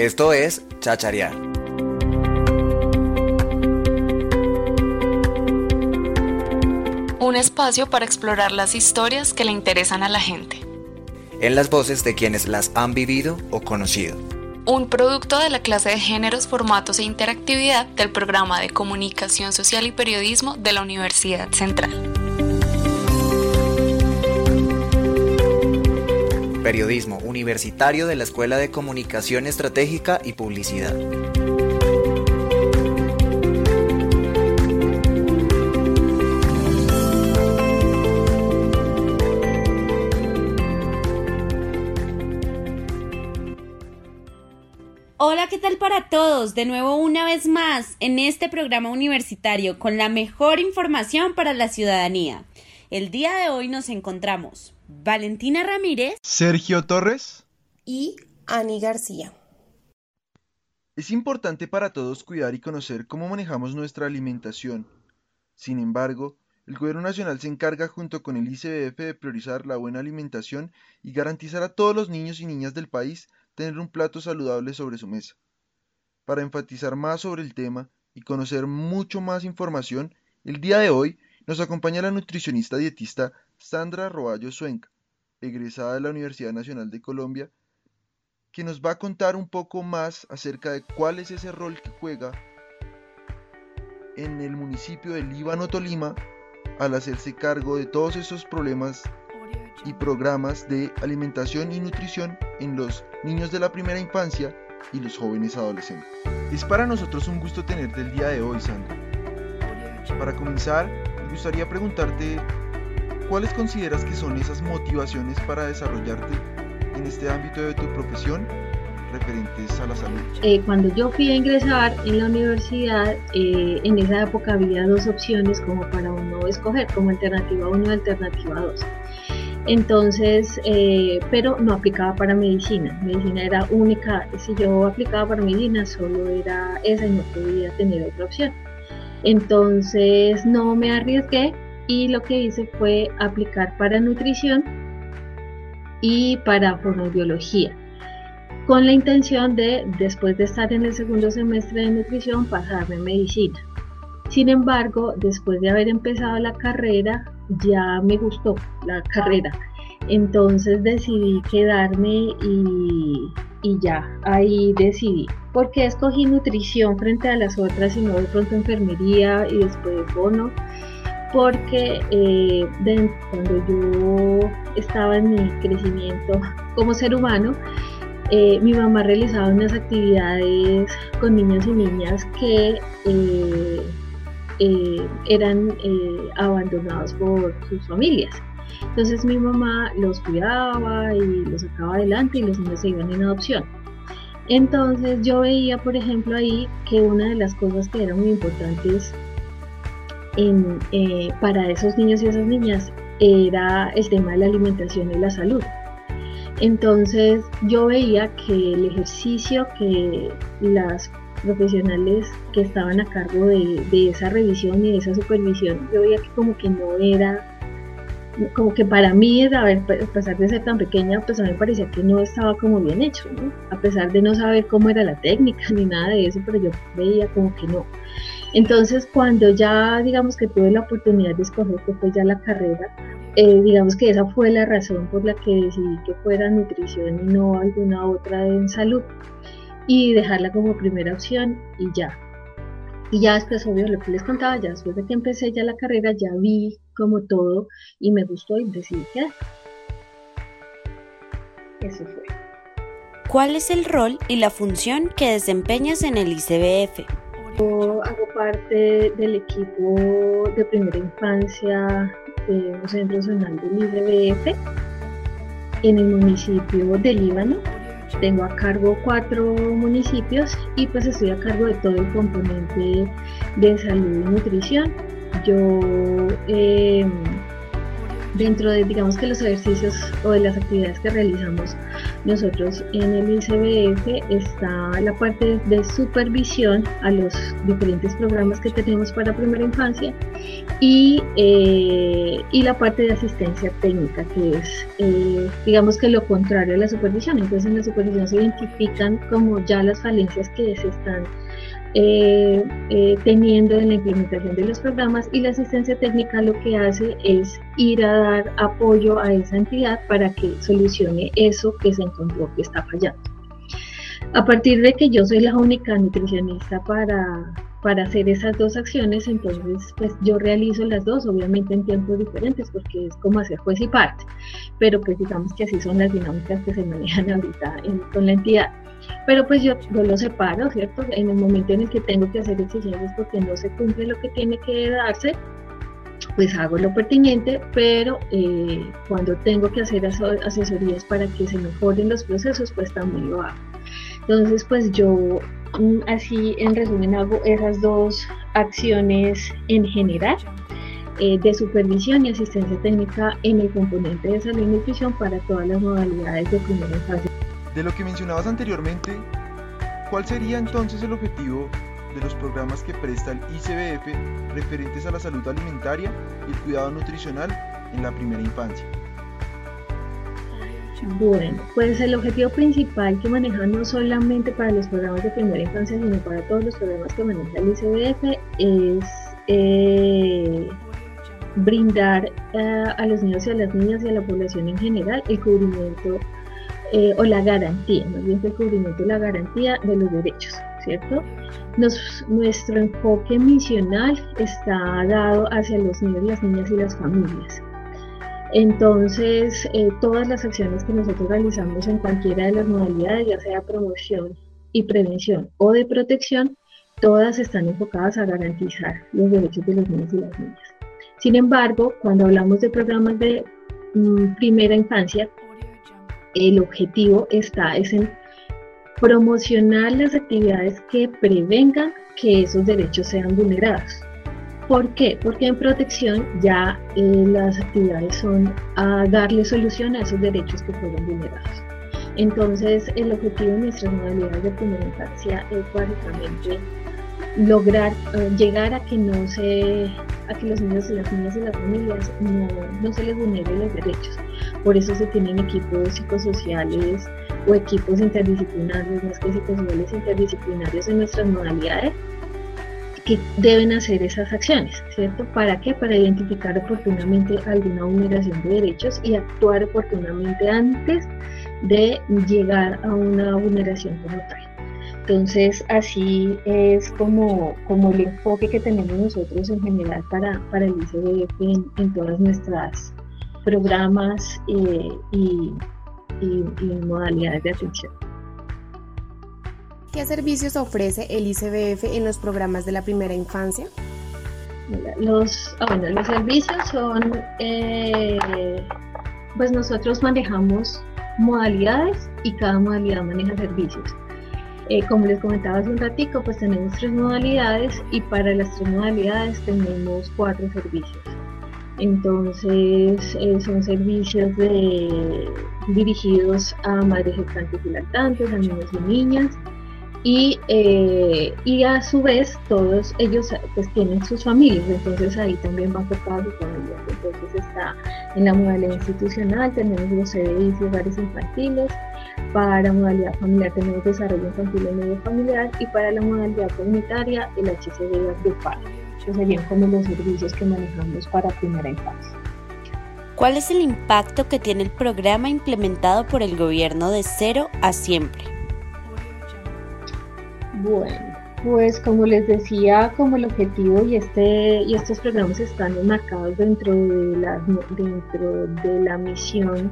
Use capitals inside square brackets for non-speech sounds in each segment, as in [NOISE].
Esto es Chacharear. Un espacio para explorar las historias que le interesan a la gente. En las voces de quienes las han vivido o conocido. Un producto de la clase de géneros, formatos e interactividad del programa de comunicación social y periodismo de la Universidad Central. Periodismo universitario de la Escuela de Comunicación Estratégica y Publicidad. Hola, ¿qué tal para todos? De nuevo una vez más en este programa universitario con la mejor información para la ciudadanía. El día de hoy nos encontramos Valentina Ramírez, Sergio Torres y Ani García. Es importante para todos cuidar y conocer cómo manejamos nuestra alimentación. Sin embargo, el Gobierno Nacional se encarga junto con el ICBF de priorizar la buena alimentación y garantizar a todos los niños y niñas del país tener un plato saludable sobre su mesa. Para enfatizar más sobre el tema y conocer mucho más información, el día de hoy nos acompaña la nutricionista dietista Sandra Roballo Suenca, egresada de la Universidad Nacional de Colombia, que nos va a contar un poco más acerca de cuál es ese rol que juega en el municipio de Líbano Tolima al hacerse cargo de todos esos problemas y programas de alimentación y nutrición en los niños de la primera infancia y los jóvenes adolescentes. Es para nosotros un gusto tenerte el día de hoy, Sandra. Para comenzar, me gustaría preguntarte cuáles consideras que son esas motivaciones para desarrollarte en este ámbito de tu profesión referentes a la salud? Eh, cuando yo fui a ingresar en la universidad, eh, en esa época había dos opciones como para uno escoger, como alternativa 1 y alternativa 2. Entonces, eh, pero no aplicaba para medicina. Medicina era única. Si yo aplicaba para medicina, solo era esa y no podía tener otra opción. Entonces, no me arriesgué y lo que hice fue aplicar para nutrición y para fonobiología con la intención de, después de estar en el segundo semestre de nutrición, pasarme medicina. Sin embargo, después de haber empezado la carrera, ya me gustó la carrera. Entonces decidí quedarme y, ya, ahí decidí. porque escogí nutrición frente a las otras y no de pronto enfermería y después bono? Porque eh, cuando yo estaba en mi crecimiento como ser humano, eh, mi mamá realizaba unas actividades con niños y niñas que eh, eran abandonados por sus familias. Entonces mi mamá los cuidaba y los sacaba adelante y los niños se iban en adopción. Entonces yo veía, por ejemplo, ahí que una de las cosas que eran muy importantes para esos niños y esas niñas era el tema de la alimentación y la salud. Entonces yo veía que el ejercicio que las profesionales que estaban a cargo de, esa revisión y de esa supervisión, yo veía que como que no era, como que para mí, a, ver, a pesar de ser tan pequeña, pues a mí me parecía que no estaba como bien hecho. A pesar de no saber cómo era la técnica [LAUGHS] ni nada de eso, pero yo veía como que no. Entonces cuando ya digamos que tuve la oportunidad de escoger que fue ya la carrera, eh, digamos que esa fue la razón por la que decidí que fuera nutrición y no alguna otra en salud y dejarla como primera opción y ya. Y ya después, obvio, lo que les contaba, ya después de que empecé ya la carrera, ya vi como todo y me gustó y decidí quedar. Eso fue. ¿Cuál es el rol y la función que desempeñas en el ICBF? Yo hago parte del equipo de primera infancia un Centro Nacional del IBF en el municipio de Líbano. Tengo a cargo cuatro municipios y pues estoy a cargo de todo el componente de salud y nutrición. Yo em, dentro de, digamos que los ejercicios o de las actividades que realizamos nosotros en el ICBF está la parte de supervisión a los diferentes programas que tenemos para primera infancia y, eh, y la parte de asistencia técnica, que es, eh, digamos que lo contrario a la supervisión. Entonces en la supervisión se identifican como ya las falencias que se están eh, eh, teniendo en la implementación de los programas y la asistencia técnica lo que hace es ir a dar apoyo a esa entidad para que solucione eso que se encontró que está fallando. A partir de que yo soy la única nutricionista para, para hacer esas dos acciones, entonces pues yo realizo las dos, obviamente en tiempos diferentes, porque es como hacer juez y parte, pero pues digamos que así son las dinámicas que se manejan ahorita con la entidad. Pero pues yo, yo lo separo, ¿cierto? En el momento en el que tengo que hacer exigencias porque no se cumple lo que tiene que darse, pues hago lo pertinente, pero eh, cuando tengo que hacer asesorías para que se mejoren los procesos, pues también lo hago. Entonces, pues yo mm, así en resumen hago esas dos acciones en general eh, de supervisión y asistencia técnica en el componente de salud y nutrición para todas las modalidades de primera infancia. De lo que mencionabas anteriormente, ¿cuál sería entonces el objetivo de los programas que presta el ICBF referentes a la salud alimentaria y el cuidado nutricional en la primera infancia? Bueno, pues el objetivo principal que maneja no solamente para los programas de primera infancia, sino para todos los programas que maneja el ICBF es eh, brindar eh, a los niños y a las niñas y a la población en general el cubrimiento eh, o la garantía, más bien el cubrimiento y la garantía de los derechos, ¿cierto? nuestro enfoque misional está dado hacia los niños, las niñas y las familias. Entonces, eh, todas las acciones que nosotros realizamos en cualquiera de las modalidades, ya sea promoción y prevención o de protección, todas están enfocadas a garantizar los derechos de los niños y las niñas. Sin embargo, cuando hablamos de programas de mm, primera infancia, el objetivo está es en promocionar las actividades que prevengan que esos derechos sean vulnerados. ¿Por qué? Porque en protección ya eh, las actividades son a darle solución a esos derechos que fueron vulnerados. Entonces, el objetivo de nuestras modalidades de primera infancia es básicamente lograr eh, llegar a que no se a que los niños y las niñas y las familias no, no se les vulneren los derechos. Por eso se tienen equipos psicosociales o equipos interdisciplinarios, más que psicosociales interdisciplinarios en nuestras modalidades que deben hacer esas acciones, ¿cierto? ¿Para qué? Para identificar oportunamente alguna vulneración de derechos y actuar oportunamente antes de llegar a una vulneración como tal. Entonces, así es como, como el enfoque que tenemos nosotros en general para, para el ICBF en, en todas nuestras programas eh, y, modalidades de atención. ¿Qué servicios ofrece el ICBF en los programas de la primera infancia? Los, ah, bueno, los servicios son, eh, pues nosotros manejamos modalidades y cada modalidad maneja servicios. Eh, como les comentaba hace un ratico, pues tenemos tres modalidades y para las tres modalidades tenemos cuatro servicios. Entonces eh, son servicios dirigidos a madres gestantes y lactantes, a niños y niñas, y, eh, y, a su vez todos ellos pues tienen sus familias, entonces ahí también van tocar sus familias. Entonces está en la modalidad institucional, tenemos los CDIs y infantiles, para modalidad familiar tenemos desarrollo infantil en medio familiar y para la modalidad comunitaria el HCD grupal. Serían como los servicios que manejamos para primera infancia. ¿Cuál es el impacto que tiene el programa implementado por el gobierno de cero a siempre? Bueno, pues como les decía, como el objetivo y este y estos programas están enmarcados dentro de la dentro de la misión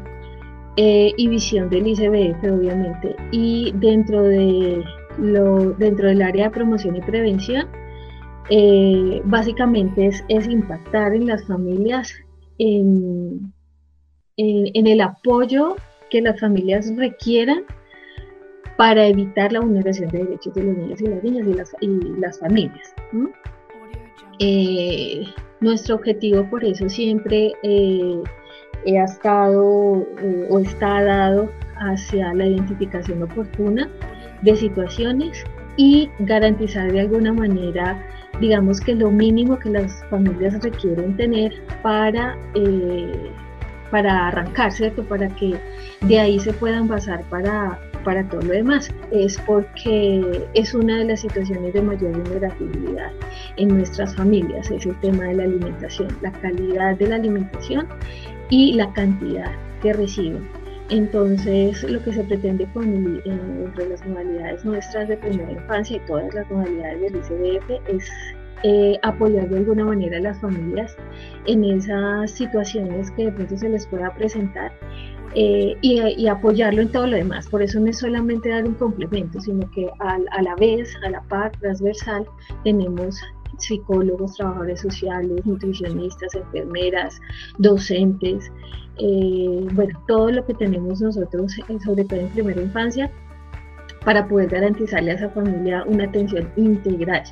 eh, y visión del ICBF, obviamente, y dentro de lo dentro del área de promoción y prevención, eh, básicamente es, impactar en las familias en, el apoyo que las familias requieran para evitar la vulneración de derechos de los niños y las niñas y las, y las familias. Eh, nuestro objetivo por eso siempre eh, ha estado eh, o está dado hacia la identificación oportuna de situaciones y garantizar de alguna manera, digamos que lo mínimo que las familias requieren tener para, eh, para arrancar. Para que de ahí se puedan basar para, para todo lo demás. Es porque es una de las situaciones de mayor vulnerabilidad en nuestras familias, es el tema de la alimentación, la calidad de la alimentación y la cantidad que reciben. Entonces, lo que se pretende con entre las modalidades nuestras de primera infancia y todas las modalidades del ICBF es eh, apoyar de alguna manera a las familias en esas situaciones que de pronto se les pueda presentar eh, y, apoyarlo en todo lo demás. Por eso no es solamente dar un complemento, sino que a la vez, a la par, transversal, tenemos psicólogos, trabajadores sociales, nutricionistas, enfermeras, docentes, eh, bueno, todo lo que tenemos nosotros, eh, sobre todo en primera infancia, para poder garantizarle a esa familia una atención integral.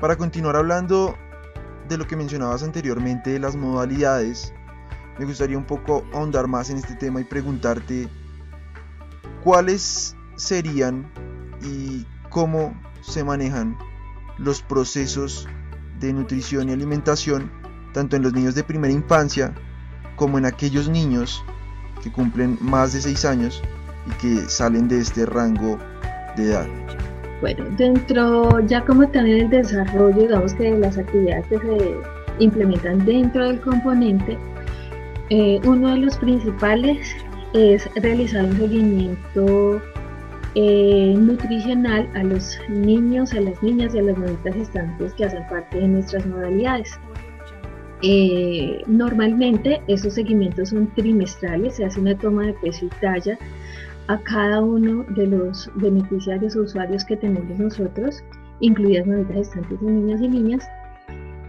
Para continuar hablando de lo que mencionabas anteriormente de las modalidades, me gustaría un poco ahondar más en este tema y preguntarte cuáles serían y cómo se manejan los procesos de nutrición y alimentación tanto en los niños de primera infancia como en aquellos niños que cumplen más de 6 años y que salen de este rango de edad. Bueno, dentro, ya como también el desarrollo, digamos que las actividades que se implementan dentro del componente, eh, uno de los principales es realizar un seguimiento eh, nutricional a los niños, a las niñas y a las mamitas gestantes que hacen parte de nuestras modalidades. Eh, normalmente esos seguimientos son trimestrales, se hace una toma de peso y talla a cada uno de los beneficiarios o usuarios que tenemos nosotros, incluidas mamitas gestantes y niños y niñas,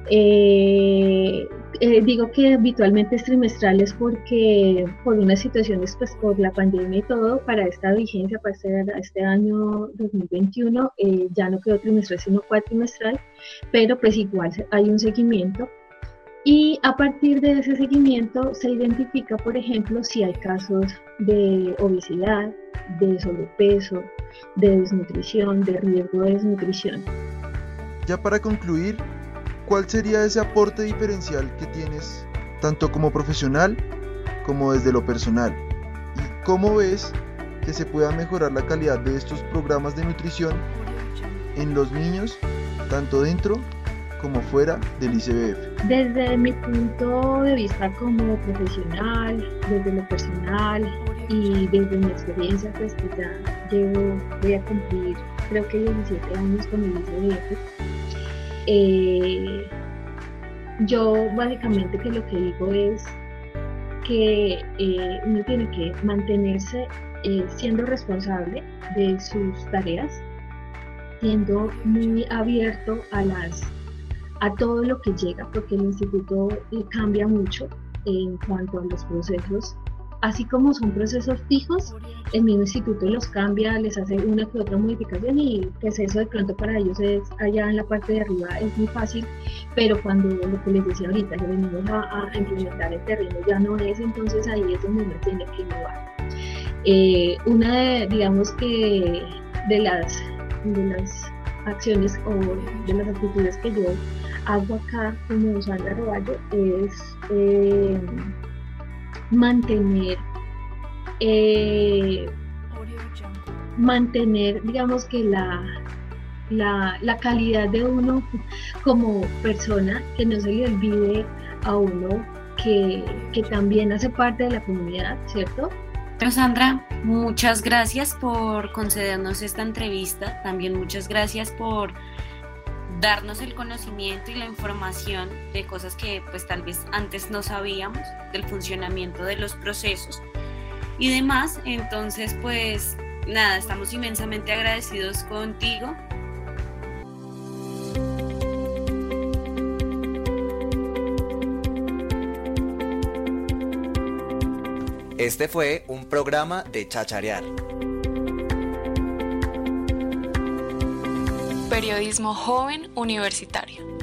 eh, eh, digo que habitualmente es trimestrales porque por unas situaciones, pues por la pandemia y todo, para esta vigencia, para este, este año 2021, eh, ya no quedó trimestral, sino cuatrimestral, pero pues igual hay un seguimiento. Y a partir de ese seguimiento se identifica, por ejemplo, si hay casos de obesidad, de sobrepeso, de desnutrición, de riesgo de desnutrición. Ya para concluir, ¿cuál sería ese aporte diferencial que tienes tanto como profesional como desde lo personal? ¿Y cómo ves que se pueda mejorar la calidad de estos programas de nutrición en los niños, tanto dentro como fuera del ICBF? Desde mi punto de vista como profesional, desde lo personal y desde mi experiencia, pues que ya llevo, voy a cumplir creo que 17 años con el ICBF, eh, yo básicamente que lo que digo es que eh, uno tiene que mantenerse eh, siendo responsable de sus tareas, siendo muy abierto a las a todo lo que llega, porque el instituto cambia mucho en cuanto a los procesos así como son procesos fijos, el mismo instituto los cambia, les hace una que otra modificación y pues eso de pronto para ellos es allá en la parte de arriba es muy fácil, pero cuando lo que les decía ahorita, lo venimos a, implementar el terreno ya no es, entonces ahí es donde uno tiene que innovar. Eh, una de, digamos que de las, de las acciones o de las actitudes que yo hago acá como Sandra Roballo es eh, mantener, eh, mantener, digamos que la, la, calidad de uno como persona, que no se le olvide a uno que, que también hace parte de la comunidad, ¿cierto? Pero Sandra, muchas gracias por concedernos esta entrevista, también muchas gracias por darnos el conocimiento y la información de cosas que pues tal vez antes no sabíamos, del funcionamiento de los procesos y demás. Entonces pues nada, estamos inmensamente agradecidos contigo. Este fue un programa de Chacharear. Periodismo joven universitario.